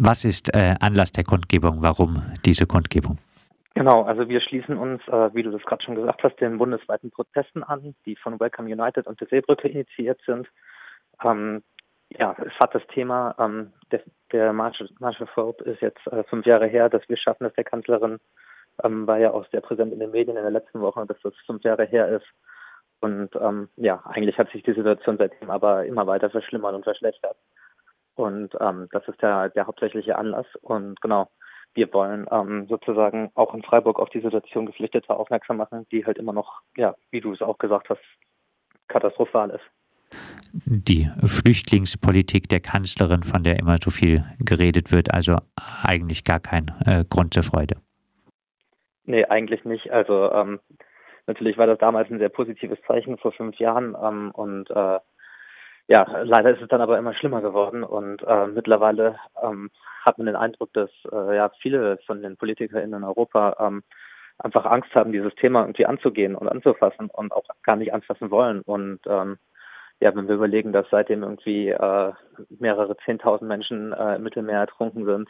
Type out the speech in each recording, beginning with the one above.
Was ist äh, Anlass der Kundgebung? Warum diese Kundgebung? Genau, also wir schließen uns, äh, wie du das gerade schon gesagt hast, den bundesweiten Protesten an, die von Welcome United und der Seebrücke initiiert sind. Ähm, ja, es hat das Thema, ähm, der, der of Hope ist jetzt äh, fünf Jahre her, dass wir schaffen, dass der Kanzlerin ähm, war ja auch sehr präsent in den Medien in der letzten Woche, dass das fünf Jahre her ist. Und ähm, ja, eigentlich hat sich die Situation seitdem aber immer weiter verschlimmert und verschlechtert. Und ähm, das ist der, der hauptsächliche Anlass. Und genau, wir wollen ähm, sozusagen auch in Freiburg auf die Situation Geflüchteter aufmerksam machen, die halt immer noch, ja, wie du es auch gesagt hast, katastrophal ist die Flüchtlingspolitik der Kanzlerin, von der immer so viel geredet wird, also eigentlich gar kein äh, Grund zur Freude. Nee, eigentlich nicht. Also ähm, natürlich war das damals ein sehr positives Zeichen vor fünf Jahren ähm, und äh, ja, leider ist es dann aber immer schlimmer geworden und äh, mittlerweile ähm, hat man den Eindruck, dass äh, ja viele von den PolitikerInnen in Europa ähm, einfach Angst haben, dieses Thema irgendwie anzugehen und anzufassen und auch gar nicht anfassen wollen. Und ähm, ja, wenn wir überlegen, dass seitdem irgendwie äh, mehrere zehntausend Menschen äh, im Mittelmeer ertrunken sind,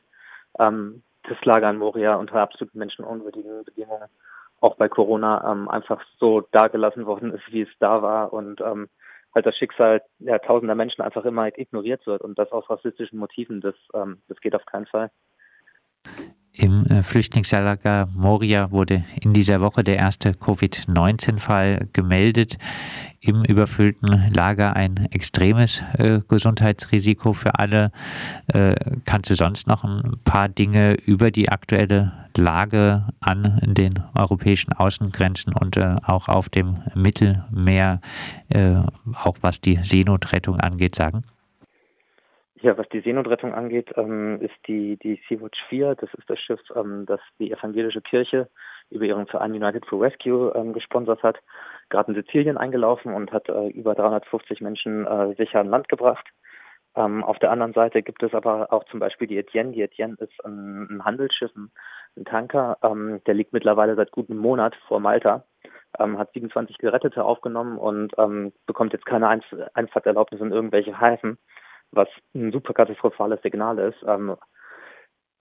ähm, das Lager in Moria unter absolut menschenunwürdigen Bedingungen. Auch bei Corona ähm, einfach so dargelassen worden ist, wie es da war. Und ähm, halt das Schicksal ja, tausender Menschen einfach immer ignoriert wird und das aus rassistischen Motiven, das, ähm, das geht auf keinen Fall. Im äh, Flüchtlingslager Moria wurde in dieser Woche der erste Covid-19-Fall gemeldet. Im überfüllten Lager ein extremes äh, Gesundheitsrisiko für alle. Äh, kannst du sonst noch ein paar Dinge über die aktuelle Lage an den europäischen Außengrenzen und äh, auch auf dem Mittelmeer, äh, auch was die Seenotrettung angeht, sagen? Ja, was die Seenotrettung angeht, ähm, ist die, die Sea-Watch 4, das ist das Schiff, ähm, das die evangelische Kirche über ihren Verein United for Rescue ähm, gesponsert hat, gerade in Sizilien eingelaufen und hat äh, über 350 Menschen äh, sicher an Land gebracht. Ähm, auf der anderen Seite gibt es aber auch zum Beispiel die Etienne. Die Etienne ist ein, ein Handelsschiff, ein, ein Tanker, ähm, der liegt mittlerweile seit gut einem Monat vor Malta, ähm, hat 27 Gerettete aufgenommen und ähm, bekommt jetzt keine Einf Einfahrtserlaubnis in irgendwelche Häfen was ein super katastrophales Signal ist. Ähm,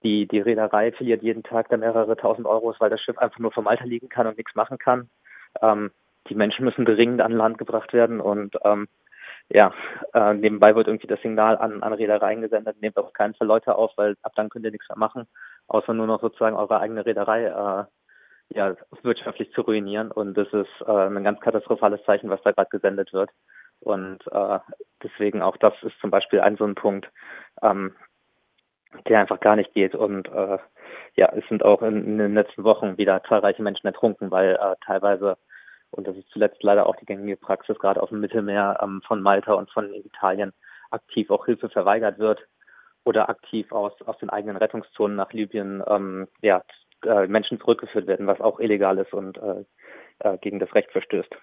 die, die Reederei verliert jeden Tag da mehrere tausend Euros, weil das Schiff einfach nur vom Alter liegen kann und nichts machen kann. Ähm, die Menschen müssen dringend an Land gebracht werden und ähm, ja, äh, nebenbei wird irgendwie das Signal an, an Reedereien gesendet, nehmt auf keinen Fall Leute auf, weil ab dann könnt ihr nichts mehr machen, außer nur noch sozusagen eure eigene Reederei äh, ja, wirtschaftlich zu ruinieren. Und das ist äh, ein ganz katastrophales Zeichen, was da gerade gesendet wird. Und äh, deswegen auch das ist zum Beispiel ein so ein Punkt, ähm, der einfach gar nicht geht. Und äh, ja, es sind auch in, in den letzten Wochen wieder zahlreiche Menschen ertrunken, weil äh, teilweise, und das ist zuletzt leider auch die gängige Praxis, gerade auf dem Mittelmeer ähm, von Malta und von Italien aktiv auch Hilfe verweigert wird oder aktiv aus, aus den eigenen Rettungszonen nach Libyen ähm, ja, äh, Menschen zurückgeführt werden, was auch illegal ist und äh, äh, gegen das Recht verstößt.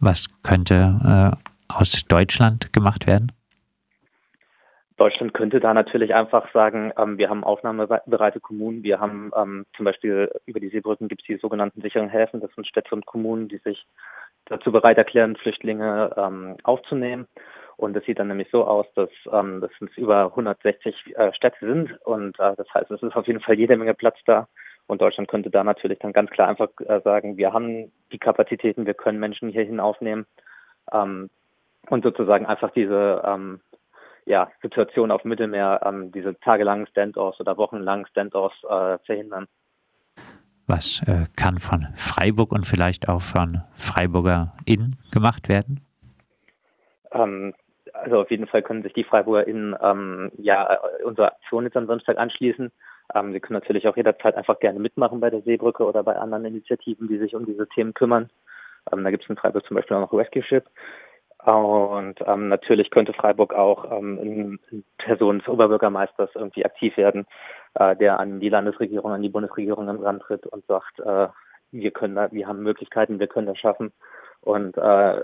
Was könnte äh, aus Deutschland gemacht werden? Deutschland könnte da natürlich einfach sagen, ähm, wir haben aufnahmebereite Kommunen, wir haben ähm, zum Beispiel über die Seebrücken gibt es die sogenannten sicheren Häfen, das sind Städte und Kommunen, die sich dazu bereit erklären, Flüchtlinge ähm, aufzunehmen. Und das sieht dann nämlich so aus, dass ähm, das über 160 äh, Städte sind und äh, das heißt, es ist auf jeden Fall jede Menge Platz da. Und Deutschland könnte da natürlich dann ganz klar einfach äh, sagen, wir haben die Kapazitäten, wir können Menschen hierhin aufnehmen. Ähm, und sozusagen einfach diese ähm, ja, Situation auf dem Mittelmeer, ähm, diese tagelangen Standoffs oder wochenlangen Standoffs äh, verhindern. Was äh, kann von Freiburg und vielleicht auch von Freiburger Inn gemacht werden? Ähm, also auf jeden Fall können sich die Freiburger Inn ähm, ja unsere Aktion jetzt am Samstag anschließen. Ähm, sie können natürlich auch jederzeit einfach gerne mitmachen bei der Seebrücke oder bei anderen Initiativen, die sich um diese Themen kümmern. Ähm, da gibt es in Freiburg zum Beispiel auch noch Rescue Ship. Und ähm, natürlich könnte Freiburg auch ähm, in, Person des Oberbürgermeisters irgendwie aktiv werden, äh, der an die Landesregierung, an die Bundesregierung herantritt und sagt, äh, wir können da, wir haben Möglichkeiten, wir können das schaffen. Und äh,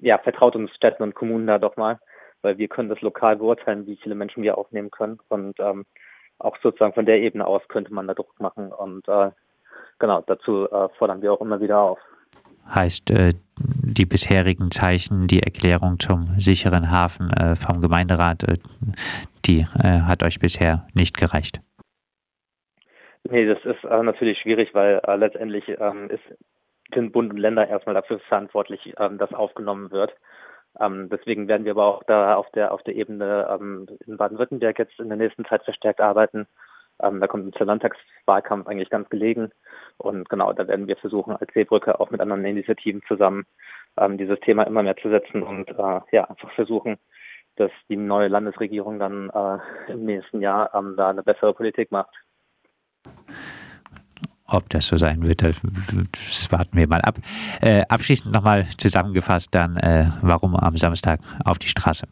ja, vertraut uns Städten und Kommunen da doch mal, weil wir können das lokal beurteilen, wie viele Menschen wir aufnehmen können. Und ähm, auch sozusagen von der Ebene aus könnte man da Druck machen. Und äh, genau, dazu äh, fordern wir auch immer wieder auf. Heißt, äh, die bisherigen Zeichen, die Erklärung zum sicheren Hafen äh, vom Gemeinderat, äh, die hat euch bisher nicht gereicht. Nee, das ist natürlich schwierig, weil letztendlich ähm, ist, sind Bund und Länder erstmal dafür verantwortlich, ähm, dass aufgenommen wird. Ähm, deswegen werden wir aber auch da auf der auf der Ebene ähm, in Baden-Württemberg jetzt in der nächsten Zeit verstärkt arbeiten. Ähm, da kommt der Landtagswahlkampf eigentlich ganz gelegen. Und genau, da werden wir versuchen, als Seebrücke auch mit anderen Initiativen zusammen ähm, dieses Thema immer mehr zu setzen und äh, ja, einfach versuchen, dass die neue Landesregierung dann äh, im nächsten Jahr ähm, da eine bessere Politik macht. Ob das so sein wird, das warten wir mal ab. Äh, abschließend nochmal zusammengefasst dann, äh, warum am Samstag auf die Straße?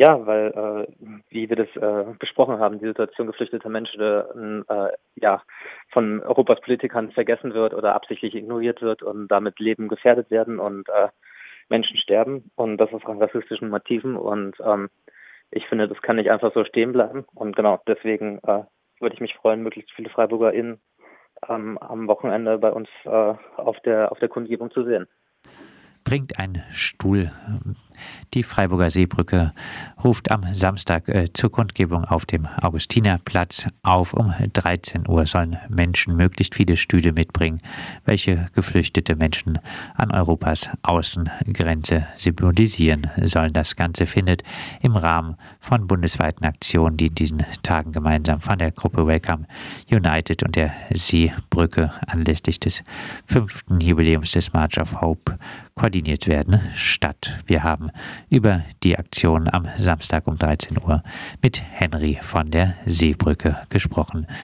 Ja, weil, äh, wie wir das äh, besprochen haben, die Situation geflüchteter Menschen äh, ja, von Europas Politikern vergessen wird oder absichtlich ignoriert wird und damit Leben gefährdet werden und äh, Menschen sterben. Und das aus rassistischen Motiven. Und ähm, ich finde, das kann nicht einfach so stehen bleiben. Und genau deswegen äh, würde ich mich freuen, möglichst viele FreiburgerInnen ähm, am Wochenende bei uns äh, auf der auf der Kundgebung zu sehen. Bringt ein Stuhl die Freiburger Seebrücke ruft am Samstag äh, zur Kundgebung auf dem Augustinerplatz auf. Um 13 Uhr sollen Menschen möglichst viele Stühle mitbringen, welche geflüchtete Menschen an Europas Außengrenze symbolisieren sollen. Das Ganze findet im Rahmen von bundesweiten Aktionen, die in diesen Tagen gemeinsam von der Gruppe Welcome United und der Seebrücke anlässlich des fünften Jubiläums des March of Hope koordiniert werden, statt. Wir haben über die Aktion am Samstag um 13 Uhr mit Henry von der Seebrücke gesprochen.